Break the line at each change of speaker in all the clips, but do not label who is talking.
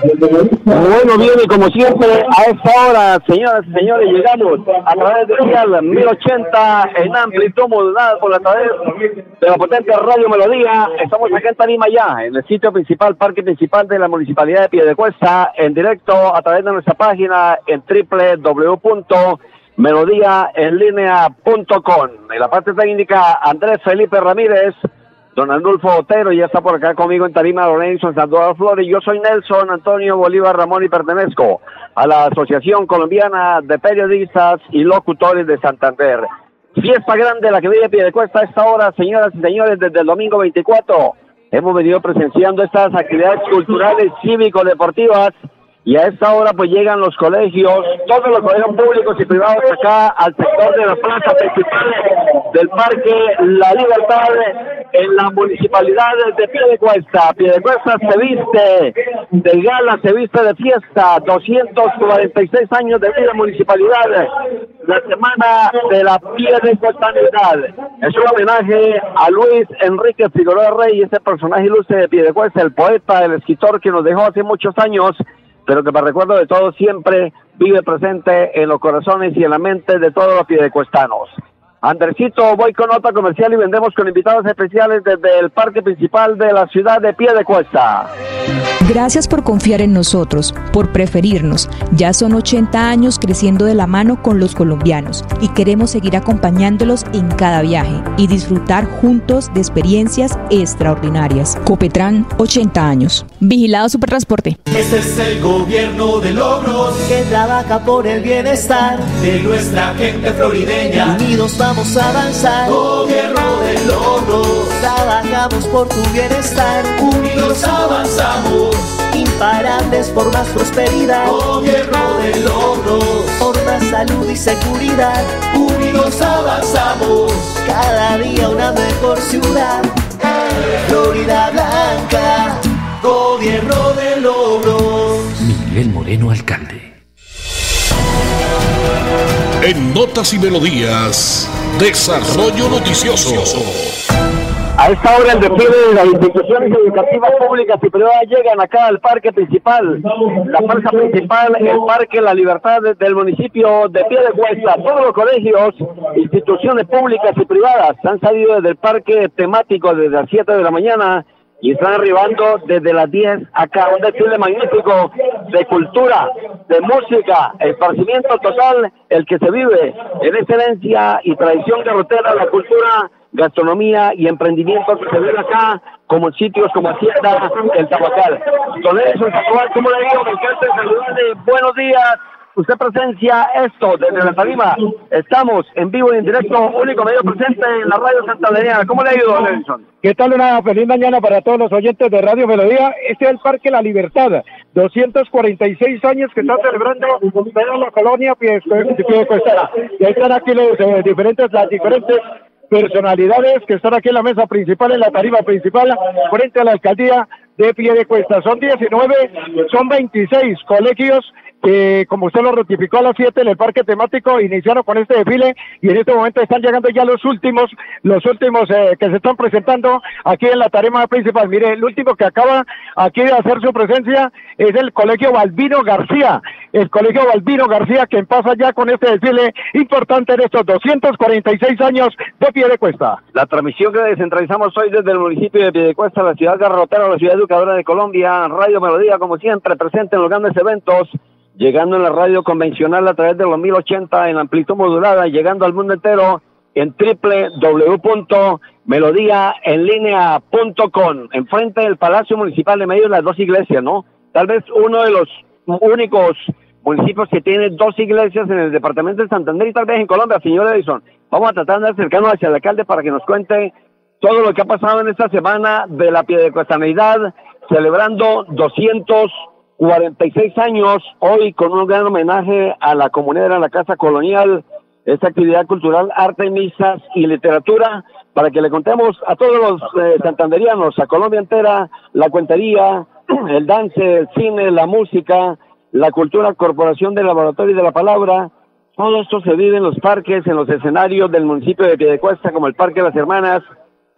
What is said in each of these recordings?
Bueno, bien, y como siempre, a esta hora, señoras y señores, llegamos a través de Dial 1080 en amplitud modulada por la través de la potente Radio Melodía. Estamos acá en Tarima ya, en el sitio principal, parque principal de la Municipalidad de Piedecuesta, en directo a través de nuestra página en www.melodíaenlínea.com. En la parte técnica, Andrés Felipe Ramírez, Don Arnulfo Otero ya está por acá conmigo en Tarima, Don Edison Sandoval Flores. Yo soy Nelson Antonio Bolívar Ramón y pertenezco a la Asociación Colombiana de Periodistas y Locutores de Santander. Fiesta grande la que vive Piedecuesta a esta hora, señoras y señores, desde el domingo 24. Hemos venido presenciando estas actividades culturales, cívico-deportivas y a esta hora pues llegan los colegios, todos los colegios públicos y privados acá al sector de la plaza principal del Parque La Libertad en la municipalidad de Piedecuesta. Piedecuesta se viste de gala, se viste de fiesta, 246 años de vida municipalidad, la semana de la Piedecuestanidad. Es un homenaje a Luis Enrique Figueroa Rey, ese personaje ilustre de Piedecuesta, el poeta, el escritor que nos dejó hace muchos años pero que para recuerdo de todo siempre vive presente en los corazones y en la mente de todos los piedecuestanos. Andresito, voy con nota comercial y vendemos con invitados especiales desde el parque principal de la ciudad de Piedecuesta.
Gracias por confiar en nosotros, por preferirnos. Ya son 80 años creciendo de la mano con los colombianos y queremos seguir acompañándolos en cada viaje y disfrutar juntos de experiencias extraordinarias. Copetran, 80 años. Vigilado Supertransporte.
Este es el gobierno de logros
que trabaja por el bienestar
de nuestra gente florideña.
Unidos vamos a avanzar.
Gobierno de logros.
Trabajamos por tu bienestar.
Unidos avanzamos.
Imparables por más prosperidad.
Gobierno de logros.
Por más salud y seguridad.
Unidos avanzamos.
Cada día una mejor ciudad. Florida Blanca.
Gobierno de logros.
Miguel Moreno, alcalde.
En Notas y Melodías, Desarrollo Noticioso.
A esta hora el desfile de las instituciones educativas públicas y privadas llegan acá al parque principal, la plaza principal, el parque La Libertad del municipio de Piedecuesta. Todos los colegios, instituciones públicas y privadas han salido desde el parque temático desde las 7 de la mañana y están arribando desde las 10 acá. Un desfile magnífico de cultura, de música, esparcimiento total, el que se vive en excelencia y tradición garrotera, la cultura, gastronomía y emprendimiento que se vive acá, como sitios como Hacienda, el Tabacal. Don Edson ¿cómo le digo? Me encanta saludarle. Buenos días usted presencia esto desde la tarima. Estamos en vivo y en directo, único medio presente en la radio santanderiana. ¿Cómo le ha ido, Nelson?
¿Qué tal? Una feliz mañana para todos los oyentes de Radio Melodía. Este es el Parque La Libertad, 246 años que está celebrando la colonia Piedecuesta. Y ahí están aquí los eh, diferentes, las diferentes personalidades que están aquí en la mesa principal, en la tarima principal, frente a la alcaldía de Piedecuesta. Son 19, son 26 colegios que como usted lo ratificó a las 7 en el parque temático, iniciaron con este desfile y en este momento están llegando ya los últimos, los últimos eh, que se están presentando aquí en la tarima principal. Mire, el último que acaba aquí de hacer su presencia es el Colegio Balbino García, el Colegio Balbino García que pasa ya con este desfile importante en estos 246 años de Piedecuesta.
La transmisión que descentralizamos hoy desde el municipio de Piedecuesta, la ciudad garrotera, la ciudad educadora de Colombia, Radio Melodía, como siempre, presente en los grandes eventos llegando en la radio convencional a través de los 1080 en amplitud modulada, llegando al mundo entero en Melodía en línea.com, enfrente del Palacio Municipal de medio de las dos iglesias, ¿no? Tal vez uno de los únicos municipios que tiene dos iglesias en el departamento de Santander y tal vez en Colombia, señor Edison. Vamos a tratar de acercarnos hacia el alcalde para que nos cuente todo lo que ha pasado en esta semana de la piedecuestaneidad, celebrando 246 años, hoy con un gran homenaje a la comunidad de la Casa Colonial, esta actividad cultural, arte, misas y literatura, para que le contemos a todos los eh, santanderianos, a Colombia entera, la cuentería, el dance, el cine, la música, la cultura, corporación del laboratorio de la palabra, todo esto se vive en los parques, en los escenarios del municipio de Piedecuesta, como el Parque de las Hermanas,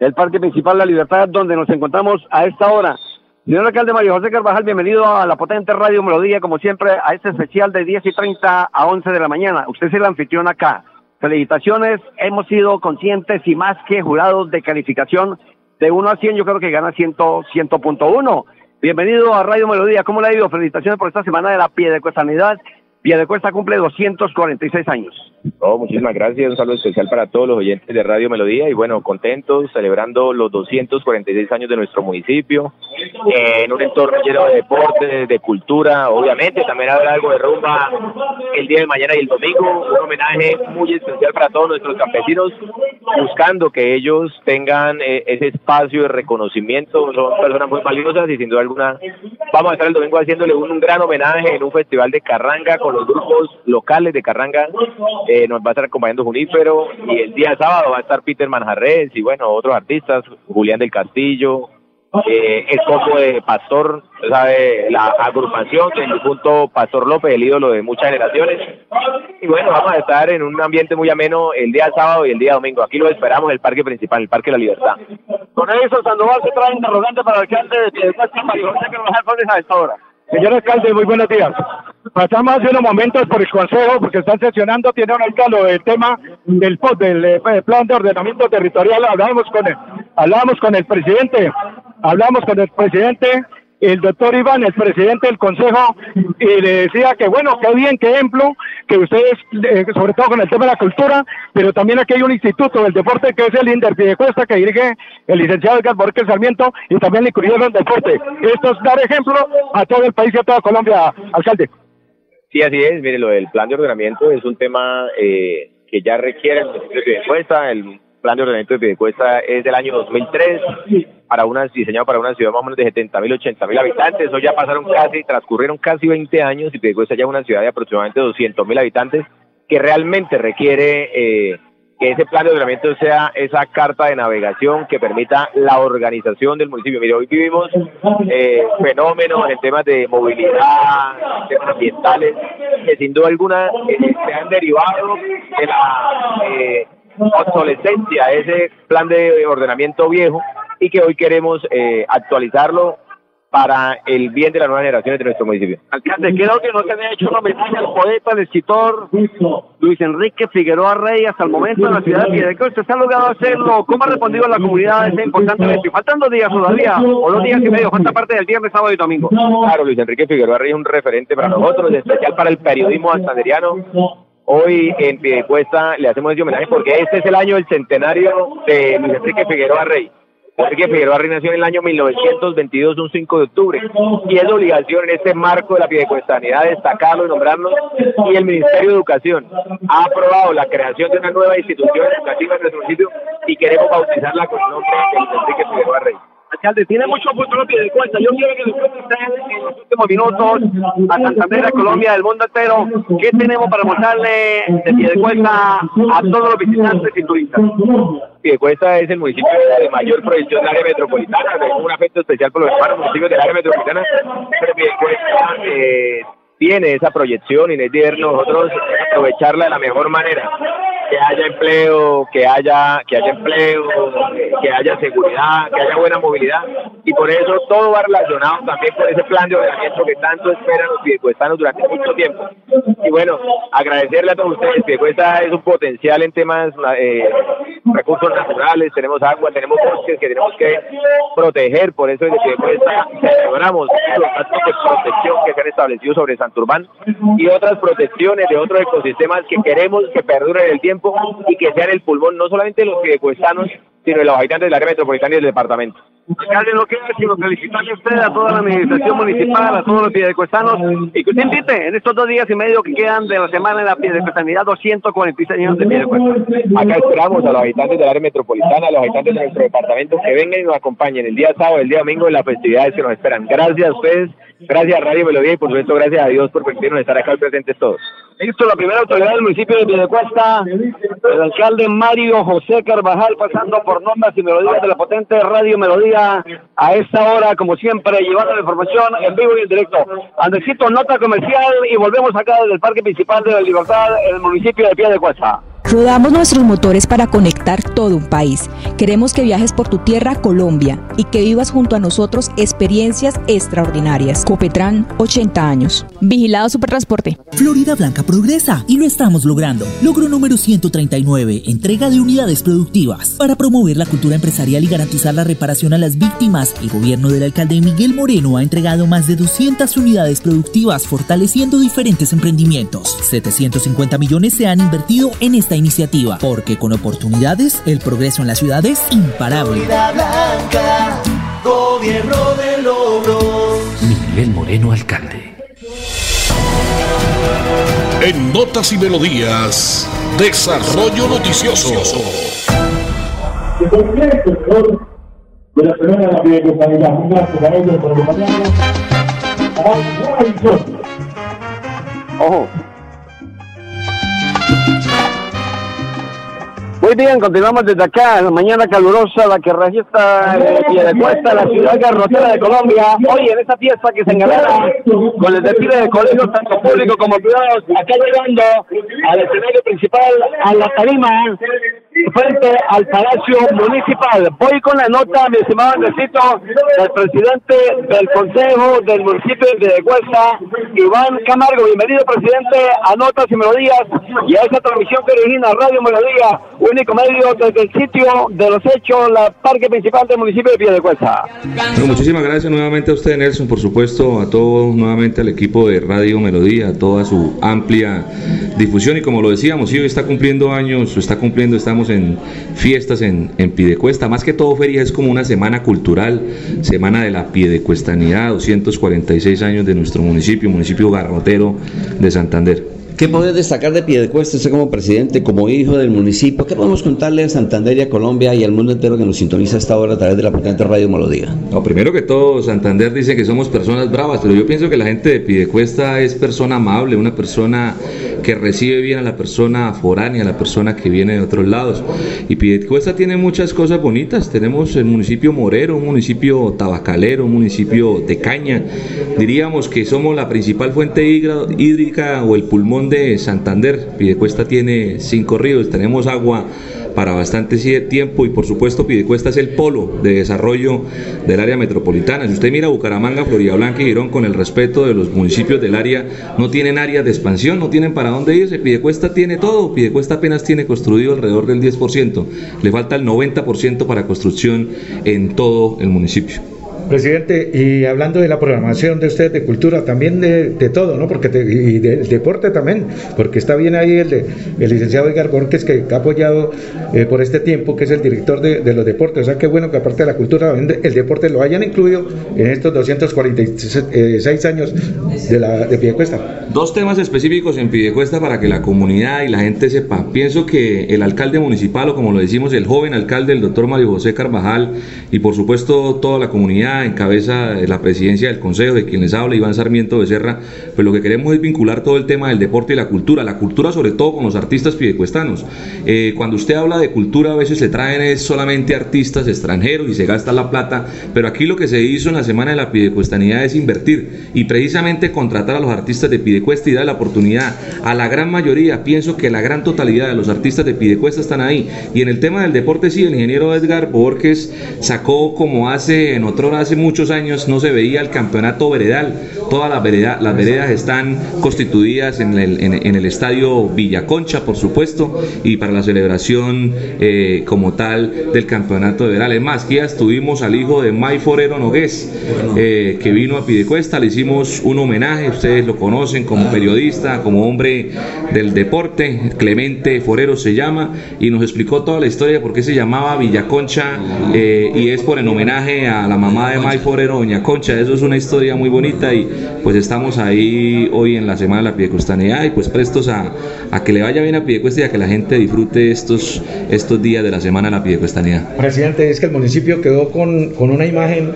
el Parque Principal La Libertad, donde nos encontramos a esta hora. Señor alcalde Mario José Carvajal, bienvenido a la potente Radio Melodía, como siempre, a este especial de 10 y 30 a 11 de la mañana. Usted es el anfitrión acá. Felicitaciones, hemos sido conscientes y más que jurados de calificación de 1 a 100, yo creo que gana 100, 100.1. Bienvenido a Radio Melodía, ¿cómo le ha ido? Felicitaciones por esta semana de la Piedecuestanidad. Piedecuesta cumple 246 años.
Oh, muchísimas gracias. Un saludo especial para todos los oyentes de Radio Melodía y bueno, contentos celebrando los 246 años de nuestro municipio eh, en un entorno lleno de deporte, de cultura. Obviamente también habrá algo de rumba el día de mañana y el domingo. Un homenaje muy especial para todos nuestros campesinos, buscando que ellos tengan eh, ese espacio de reconocimiento. Son personas muy valiosas y sin duda alguna vamos a estar el domingo haciéndole un gran homenaje en un festival de carranga con los grupos locales de carranga eh, nos va a estar acompañando Junífero y el día sábado va a estar Peter Manjarres y bueno, otros artistas, Julián del Castillo, eh, el combo de Pastor, sabe, la agrupación en el punto Pastor López, el ídolo de muchas generaciones. Y bueno, vamos a estar en un ambiente muy ameno el día sábado y el día domingo. Aquí lo esperamos, el parque principal, el Parque de la Libertad.
Con eso, Sandoval se trae interrogante para el alcalde de Piedecuesta, Mario José Carvajal a esta hora.
Señor alcalde, muy buenos días. Pasamos hace unos momentos por el consejo, porque están sesionando, tiene un alcalde el tema del POT, del eh, plan de ordenamiento territorial. Hablábamos con el, hablábamos con el presidente, hablamos con el presidente, el doctor Iván, el presidente del consejo, le decía que bueno, qué bien, qué ejemplo, que ustedes, eh, sobre todo con el tema de la cultura, pero también aquí hay un instituto del deporte que es el Inder Piedecuesta, que dirige el licenciado Edgar Borges Sarmiento, y también le el deporte. Esto es dar ejemplo a todo el país y a toda Colombia, alcalde.
Sí, así es. Mire, lo del plan de ordenamiento es un tema eh, que ya requiere el de. El plan de ordenamiento de Piedecuesta es del año 2003, para una, diseñado para una ciudad más o menos de 70 mil, 80 mil habitantes. Eso ya pasaron casi, transcurrieron casi 20 años y Piedecuesta ya es una ciudad de aproximadamente 200 mil habitantes que realmente requiere eh, que ese plan de ordenamiento sea esa carta de navegación que permita la organización del municipio. Mire, hoy vivimos eh, fenómenos en temas de movilidad, temas ambientales, que sin duda alguna eh, se han derivado de la eh, obsolescencia, ese plan de ordenamiento viejo, y que hoy queremos eh, actualizarlo para el bien de las nuevas generaciones de nuestro municipio.
Alcalde, creo que no se había hecho un homenaje al poeta, al escritor Luis Enrique Figueroa Rey hasta el momento en la ciudad de Piedecuesta. ¿Usted ha logrado hacerlo? ¿Cómo ha respondido la comunidad a ese importante evento? Faltan dos días todavía, o dos días y medio, falta parte del viernes, sábado y domingo.
Claro, Luis Enrique Figueroa Rey es un referente para nosotros, en especial para el periodismo santanderiano. Hoy en Piedecuesta le hacemos ese homenaje porque este es el año del centenario de Luis Enrique Figueroa Rey. Enrique Figueroa nació en el año 1922, un 5 de octubre, y es obligación en este marco de la piedecuestanidad destacarlo y nombrarlo, y el Ministerio de Educación ha aprobado la creación de una nueva institución educativa en nuestro municipio y queremos bautizarla con el nombre de Enrique Figueroa.
Alcalde, tiene mucho futuro de cuesta. Yo quiero que cuente usted en los últimos minutos a Santander, a Colombia, al mundo entero, qué tenemos para mostrarle de pie de cuesta a todos los visitantes y turistas.
Piedecuesta es el municipio de mayor proyección del área metropolitana, un afecto especial por los hermanos municipios del área metropolitana, pero Piedecuesta eh, tiene esa proyección y es de nosotros aprovecharla de la mejor manera que haya empleo, que haya, que haya empleo, que haya seguridad, que haya buena movilidad. Y por eso todo va relacionado también con ese plan de ordenamiento que tanto esperan los piedecuestanos durante mucho tiempo. Y bueno, agradecerle a todos ustedes. Piedecuesta es un potencial en temas eh, recursos naturales, tenemos agua, tenemos bosques que tenemos que proteger. Por eso desde Piedecuesta celebramos los actos de protección que se han establecido sobre Santurbán y otras protecciones de otros ecosistemas que queremos que perduren el tiempo y que sean el pulmón no solamente los piedecuestanos, sino de los habitantes del área metropolitana y del departamento.
Alcalde, no queda sino felicitarle a usted, a toda la administración municipal, a todos los piedecuestanos, y que usted invite en estos dos días y medio que quedan de la semana de la piedecuestanidad 246 años de piedecuesta.
Acá esperamos a los habitantes del área metropolitana, a los habitantes de nuestro departamento que vengan y nos acompañen el día sábado, el día domingo en las festividades que nos esperan. Gracias a ustedes, gracias a Radio Melodía y por supuesto gracias a Dios por permitirnos estar acá presentes todos.
Listo, la primera autoridad del municipio de Piedecuesta, el alcalde Mario José Carvajal, pasando por normas y melodías de la potente Radio Melodía, a esta hora, como siempre, llevando la información en vivo y en directo. Andresito, nota comercial y volvemos acá desde el Parque Principal de la Libertad, en el municipio de Piedecuesta.
Rodamos nuestros motores para conectar todo un país. Queremos que viajes por tu tierra, Colombia, y que vivas junto a nosotros experiencias extraordinarias. Copetran, 80 años. Vigilado Supertransporte.
Florida Blanca progresa y lo estamos logrando. Logro número 139, entrega de unidades productivas. Para promover la cultura empresarial y garantizar la reparación a las víctimas, el gobierno del alcalde Miguel Moreno ha entregado más de 200 unidades productivas, fortaleciendo diferentes emprendimientos. 750 millones se han invertido en esta iniciativa, porque con oportunidades el progreso en la ciudad es imparable.
Blanca, gobierno de logros.
Miguel Moreno, alcalde.
En Notas y Melodías, Desarrollo Noticioso.
de la semana de la Piedecuestanidad. Un abrazo para ellos por acompañarnos.
Ojo. Muy bien, continuamos desde acá, la mañana calurosa, la que registra eh, Piedecuesta, la ciudad garrotera de Colombia. Hoy en esta fiesta que se engalana con el desfile de colegios, tanto público como privados, acá llegando al escenario principal, a la tarima, frente al Palacio Municipal. Voy con la nota, mi estimado Andresito, del presidente del Consejo del municipio de Piedecuesta, Iván Camargo. Bienvenido, presidente, a Notas y Melodías y a esa transmisión que origina Radio Melodía, único medio desde el sitio de los hechos, la parque principal del municipio de Piedecuesta.
Bueno, muchísimas gracias nuevamente a usted, Nelson, por supuesto, a todo nuevamente al equipo de Radio Melodía, toda su amplia difusión y como lo decíamos, sí, hoy está cumpliendo años, está cumpliendo, estamos en fiestas en, en Piedecuesta, más que todo feria es como una semana cultural, semana de la Piedecuestanidad, 246 años de nuestro municipio, municipio garrotero de Santander.
¿Qué puede destacar de Piedecuesta usted como presidente, como hijo del municipio? ¿Qué podemos contarle a Santander y a Colombia y al mundo entero que nos sintoniza a esta hora a través de la potente Radio Melodía?
No, primero que todo, Santander dice que somos personas bravas, pero yo pienso que la gente de Piedecuesta es persona amable, una persona que recibe bien a la persona foránea, a la persona que viene de otros lados. Y Piedecuesta tiene muchas cosas bonitas. Tenemos el municipio morero, un municipio tabacalero, un municipio de caña. Diríamos que somos la principal fuente hídrica o el pulmón de Santander. Piedecuesta tiene cinco ríos, tenemos agua para bastante tiempo y por supuesto Piedecuesta es el polo de desarrollo del área metropolitana. Si usted mira Bucaramanga, Florida Blanca y Girón con el respeto de los municipios del área, no tienen áreas de expansión, no tienen para dónde irse. Piedecuesta tiene todo, Piedecuesta apenas tiene construido alrededor del 10%, le falta el 90% para construcción en todo el municipio.
Presidente, y hablando de la programación de ustedes de cultura, también de, todo, ¿no? Porque te- y del deporte también, porque está bien ahí el, de, el licenciado Edgar Borges que ha apoyado eh, por este tiempo, que es el director de, los deportes. O sea, qué bueno que aparte de la cultura, el deporte lo hayan incluido en estos 246 años de la de Piedecuesta.
Dos temas específicos en Piedecuesta para que la comunidad y la gente sepa. Pienso que el alcalde municipal, o como lo decimos, el joven alcalde, el doctor Mario José Carvajal, y por supuesto toda la comunidad en cabeza de la presidencia del consejo, de quien les habla, Iván Sarmiento Becerra, pues lo que queremos es vincular todo el tema del deporte y la cultura. La cultura sobre todo con los artistas piedecuestanos. Eh, cuando usted habla de cultura a veces se traen es solamente artistas extranjeros y se gasta la plata, pero aquí lo que se hizo en la semana de la piedecuestanidad es invertir y precisamente contratar a los artistas de Piedecuesta y dar la oportunidad a la gran mayoría, pienso que la gran totalidad de los artistas de Piedecuesta están ahí. Y en el tema del deporte sí, el ingeniero Edgar Borges sacó como hace en otro hora hace muchos años no se veía el campeonato veredal. Todas las, veredas, las veredas están constituidas en el, en, el estadio Villaconcha, por supuesto, y para la celebración eh, como tal del campeonato veredal. Es más, ya estuvimos al hijo de May Forero Nogués, eh, que vino a Pidecuesta, le hicimos un homenaje, ustedes lo conocen como periodista, como hombre del deporte, Clemente Forero se llama, y nos explicó toda la historia de por qué se llamaba Villaconcha, eh, y es por en homenaje a la mamá de May Forero, Doña Concha, eso es una historia muy bonita y pues estamos ahí hoy en la Semana de la Piedecuestanidad y pues prestos a, a que le vaya bien a Piedecuesta y a que la gente disfrute estos, estos días de la Semana de la Piedecuestanidad.
Presidente, es que el municipio quedó con, con una imagen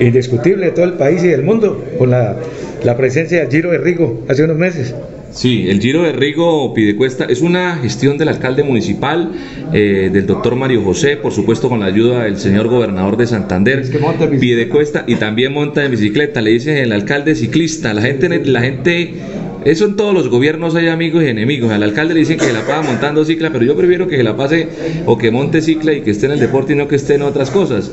indiscutible de todo el país y del mundo, con la, la presencia de Giro de Rigo hace unos meses.
Sí, el Giro de Rigo Pidecuesta es una gestión del alcalde municipal, eh, del doctor Mario José, por supuesto con la ayuda del señor gobernador de Santander, Pidecuesta y también monta en bicicleta, le dice el alcalde ciclista, la gente, la gente eso en todos los gobiernos hay amigos y enemigos. Al alcalde le dicen que se la pasa montando cicla, pero yo prefiero que se la pase o que monte cicla y que esté en el deporte y no que esté en otras cosas.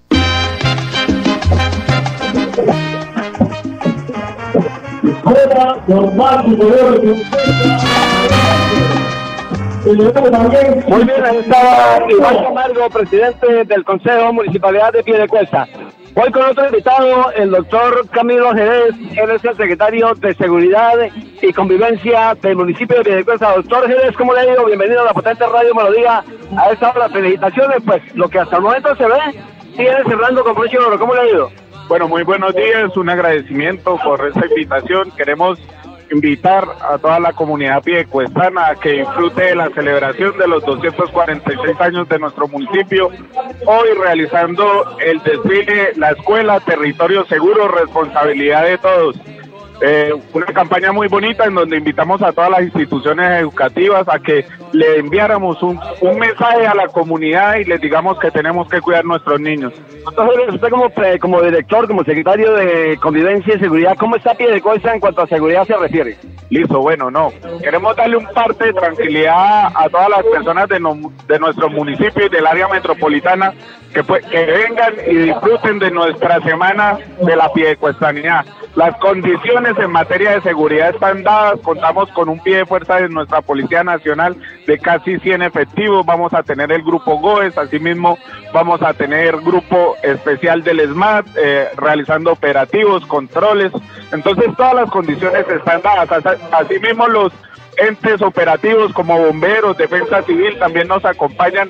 Muy bien, ahí estaba Iván Camargo, presidente del Consejo Municipalidad de Piedecuesta. Hoy con otro invitado, el doctor Camilo Jerez, él es el secretario de Seguridad y Convivencia del municipio de Piedecuesta. Doctor Jerez, ¿cómo le ha ido? Bienvenido a la potente radio Melodía. A esta hora, felicitaciones, pues lo que hasta el momento se ve, sigue cerrando con oro. ¿Cómo le ha ido?
Bueno, muy buenos días, un agradecimiento por esta invitación. Queremos invitar a toda la comunidad piedecuestana a que disfrute de la celebración de los 246 años de nuestro municipio, hoy realizando el desfile La Escuela Territorio Seguro, responsabilidad de todos. Eh, una campaña muy bonita en donde invitamos a todas las instituciones educativas a que le enviáramos un, un mensaje a la comunidad y les digamos que tenemos que cuidar nuestros niños.
Entonces, usted como, como director, como secretario de Convivencia y Seguridad, ¿cómo está pie de cosa en cuanto a seguridad se refiere?
Listo, bueno, no. Queremos darle un parte de tranquilidad a todas las personas de, de nuestro municipio y del área metropolitana que, que vengan y disfruten de nuestra semana de la piedecuestanidad. Las condiciones en materia de seguridad están dadas, contamos con un pie de fuerza de nuestra Policía Nacional de casi 100 efectivos, vamos a tener el grupo GOES, asimismo vamos a tener grupo especial del SMAT eh, realizando operativos, controles, entonces todas las condiciones están dadas, asimismo los entes operativos como bomberos, defensa civil también nos acompañan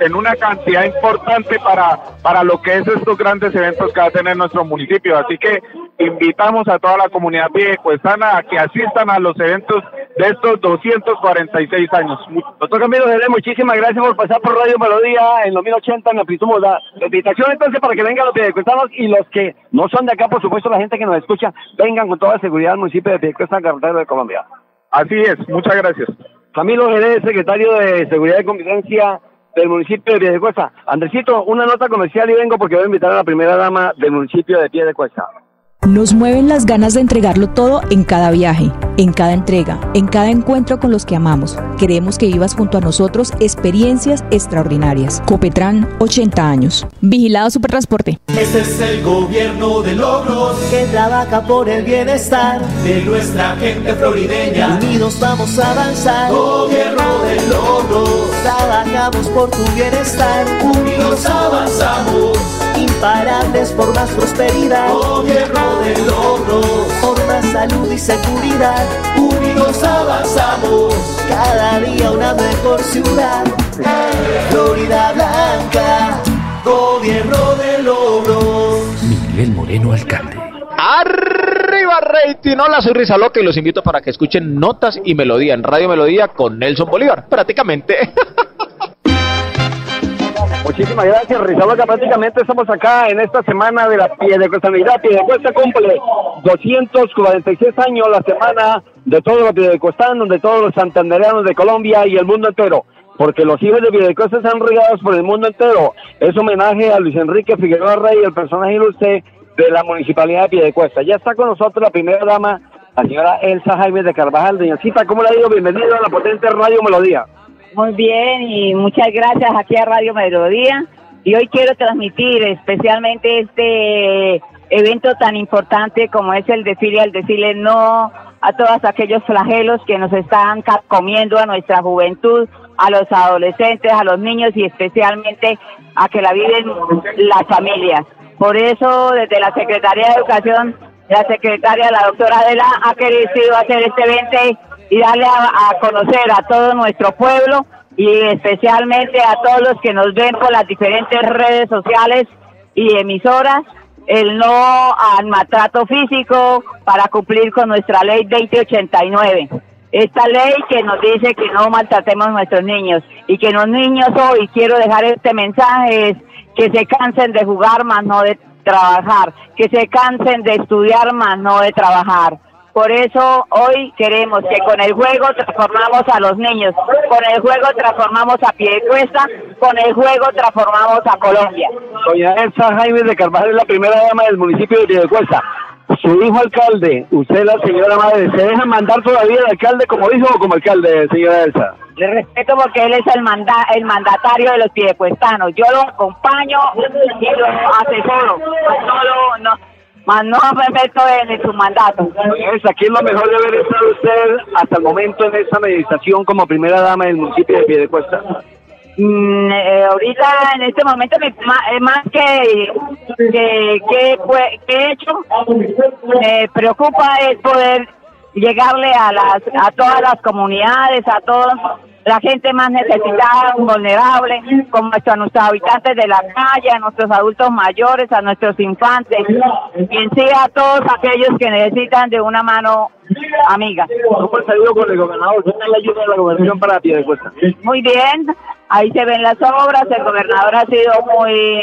en, una cantidad importante para, para lo que es estos grandes eventos que va a tener nuestro municipio. Así que invitamos a toda la comunidad viejuesana a que asistan a los eventos de estos 246 años.
Doctor Camilo muchísimas gracias por pasar por Radio Melodía en los 1080 en Amplitud La invitación entonces para que vengan los piedecuestanos y los que no son de acá, por supuesto, la gente que nos escucha, vengan con toda seguridad al municipio de Piedecuesta, carretera de Colombia.
Así es, muchas gracias.
Camilo Jerez, secretario de Seguridad y Convivencia del municipio de Piedecuesta. Andresito, una nota comercial y vengo porque voy a invitar a la primera dama del municipio de Piedecuesta.
Nos mueven las ganas de entregarlo todo en cada viaje, en cada entrega, en cada encuentro con los que amamos. Queremos que vivas junto a nosotros experiencias extraordinarias. Copetran, 80 años. Vigilado Supertransporte.
Este es el gobierno de logros
que trabaja por el bienestar
de nuestra gente florideña.
Unidos vamos a avanzar.
Gobierno de logros.
Trabajamos por tu bienestar.
Unidos avanzamos.
Imparables por más prosperidad.
Gobierno de logros,
por más salud y seguridad.
Unidos avanzamos,
cada día una mejor ciudad. Florida Blanca, gobierno de logros.
Miguel Moreno, alcalde.
Arriba rating, hola soy Rizaloca y los invito para que escuchen Notas y Melodía en Radio Melodía con Nelson Bolívar, prácticamente.
Muchísimas gracias, Rizaloca. Prácticamente estamos acá en esta semana de la pie de Piedecuesta cumple 246 años la semana de todos los piedecuestanos, de todos los santandereanos de Colombia y el mundo entero. Porque los hijos de Piedecuesta están regados por el mundo entero. Es homenaje a Luis Enrique Figueroa Rey, el personaje ilustre de la municipalidad de Piedecuesta. Ya está con nosotros la primera dama, la señora Elsa Jaime de Carvajal. Doñacita, ¿cómo le ha ido? Bienvenido a la potente Radio Melodía.
Muy bien y muchas gracias aquí a Radio Melodía. Y hoy quiero transmitir especialmente este evento tan importante como es el desfile, al decirle no a todos aquellos flagelos que nos están comiendo a nuestra juventud, a los adolescentes, a los niños y especialmente a que la viven las familias. Por eso, desde la Secretaría de Educación, la secretaria, la doctora Adela, ha querido hacer este evento y darle a, conocer a todo nuestro pueblo y especialmente a todos los que nos ven por las diferentes redes sociales y emisoras el no al maltrato físico para cumplir con nuestra ley 2089. Esta ley que nos dice que no maltratemos a nuestros niños y que los niños hoy, quiero dejar este mensaje, es que se cansen de jugar más no de trabajar, que se cansen de estudiar más no de trabajar. Por eso hoy queremos que con el juego transformamos a los niños, con el juego transformamos a Piedecuesta, con el juego transformamos a Colombia.
Doña Elsa Jaime de Carvajal es la primera dama del municipio de Piedecuesta. Su hijo alcalde, usted la señora madre, ¿se deja mandar todavía el alcalde como hijo o como alcalde, señora Elsa?
Le respeto porque él es el manda el mandatario de los piedecuestanos. Yo lo acompaño y lo asesoro. No lo, no, más no me meto en su mandato.
Es aquí es lo mejor de haber estado usted hasta el momento en esa meditación como primera dama del municipio de Piedecuesta.
Mm, eh, ahorita en este momento me, más, más que que, que, que he hecho me preocupa es poder llegarle a las a todas las comunidades a todos la gente más necesitada, vulnerable, como a nuestros habitantes de la calle, a nuestros adultos mayores, a nuestros infantes, y en sí a todos aquellos que necesitan de una mano amiga.
¿Cómo el saludo con el gobernador? ¿Dónde la ayuda de la gobernación para Piedecuesta?
Muy bien, ahí se ven las obras, el gobernador ha sido muy,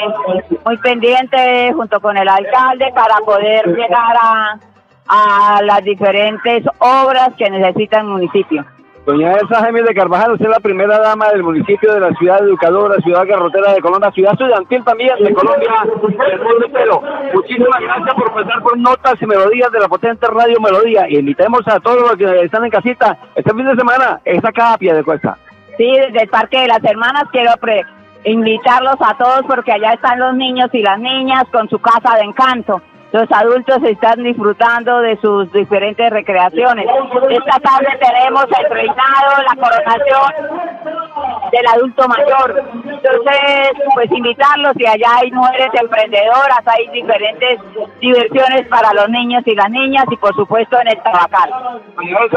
muy pendiente junto con el alcalde para poder llegar a, a las diferentes obras que necesita el municipio.
Doña Elsa Jaime de Carvajal, usted es la primera dama del municipio de la ciudad educadora, ciudad garrotera de Colombia, ciudad estudiantil también de Colombia, del mundo entero. Muchísimas gracias por pasar por notas y melodías de la potente radio Melodía. Y invitemos a todos los que están en casita este fin de semana, es acá a de cuesta.
Sí, desde el Parque de las Hermanas quiero pre invitarlos a todos porque allá están los niños y las niñas con su casa de encanto los adultos están disfrutando de sus diferentes recreaciones. Esta tarde tenemos el reinado, la coronación del adulto mayor. Entonces, pues invitarlos y allá hay mujeres emprendedoras, hay diferentes diversiones para los niños y las niñas y por supuesto en el tabacal.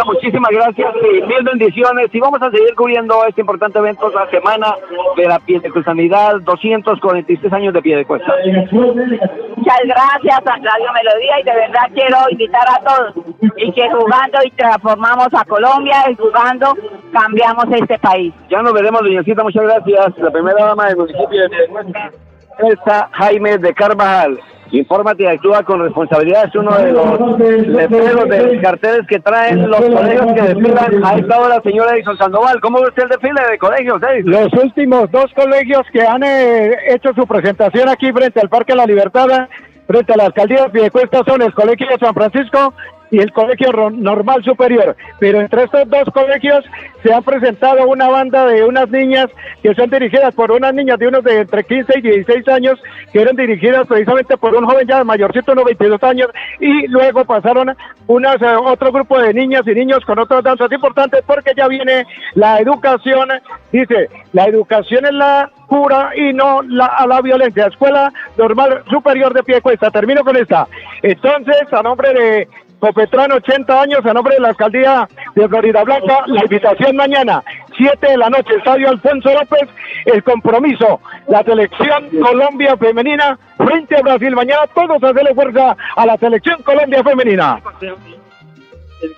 Muchísimas gracias y mil bendiciones y vamos a seguir cubriendo este importante evento la semana de la Piedecuestanidad, 246 años de Piedecuesta.
Muchas gracias a Radio Melodía y de verdad quiero invitar a todos y que jugando y transformamos a Colombia y jugando cambiamos este país.
Ya nos veremos, doñacita, muchas gracias. La primera dama del municipio de Piedecuesta, Elsa Jaime de Carvajal. Infórmate y actúa con responsabilidad. Es uno de los letreros de carteles que traen los colegios que desfilan a esta hora, señora Edison Sandoval. ¿Cómo ve usted el desfile de colegios, Edison?
Los últimos dos colegios que han eh, hecho su presentación aquí frente al Parque La Libertad, frente a la alcaldía de Piedecuesta, son el Colegio de San Francisco y el Colegio Normal Superior. Pero entre estos dos colegios se ha presentado una banda de unas niñas que son dirigidas por unas niñas de unos de entre 15 y 16 años, que eran dirigidas precisamente por un joven ya mayorcito, unos 22 años, y luego pasaron unas, eh, otro grupo de niñas y niños con otras danzas importantes, porque ya viene la educación, dice, la educación es la cura y no la, a la violencia. Escuela Normal Superior de Piedecuesta. Termino con esta. Entonces, a nombre de Copetrán, 80 años, a nombre de la alcaldía de Florida Blanca, la invitación mañana, 7 de la noche, Estadio Alfonso López, el compromiso, la selección Colombia femenina frente a Brasil. Mañana todos hacerle fuerza a la selección Colombia femenina.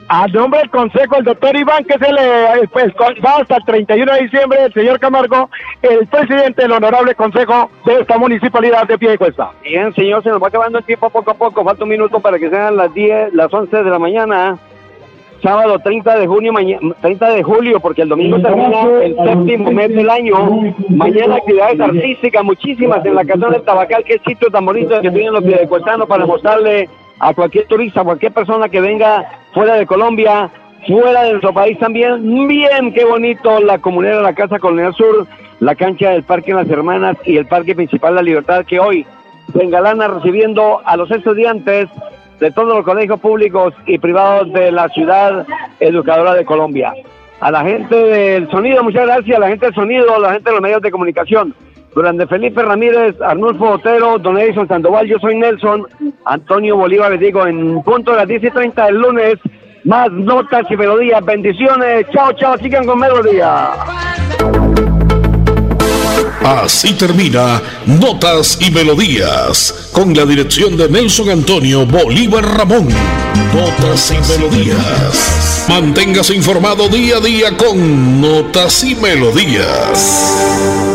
A nombre del Consejo, el doctor Iván, que es el, eh, el- va hasta el 31 de diciembre, el señor Camargo, el presidente del honorable Consejo de esta municipalidad de Piedecuesta.
Bien, señor, se nos va acabando el tiempo poco a poco. Falta un minuto para que sean las 10, las 11 de la mañana. Sábado 30 de junio, maña- 30 de julio, porque el domingo termina el séptimo mes del año. Mañana actividades artísticas, muchísimas en la Casona del Tabacal, que sitio tan bonito que tienen los piedecuestanos para mostrarle a cualquier turista, a cualquier persona que venga fuera de Colombia, fuera de nuestro país también. Bien, qué bonito la comunidad de la Casa Colonial Sur, la cancha del Parque Las Hermanas y el Parque Principal La Libertad, que hoy se engalana recibiendo a los estudiantes de todos los colegios públicos y privados de la ciudad educadora de Colombia. A la gente del sonido, muchas gracias, a la gente del sonido, a la gente de los medios de comunicación. Durante Felipe Ramírez, Arnulfo Otero, Don Edison Sandoval, yo soy Nelson, Antonio Bolívar, les digo, en punto de las 10 y 30 del lunes, más notas y melodías. Bendiciones, chao, chao, sigan con melodía.
Así termina Notas y Melodías, con la dirección de Nelson Antonio Bolívar Ramón. Notas y Melodías. Manténgase informado día a día con Notas y Melodías.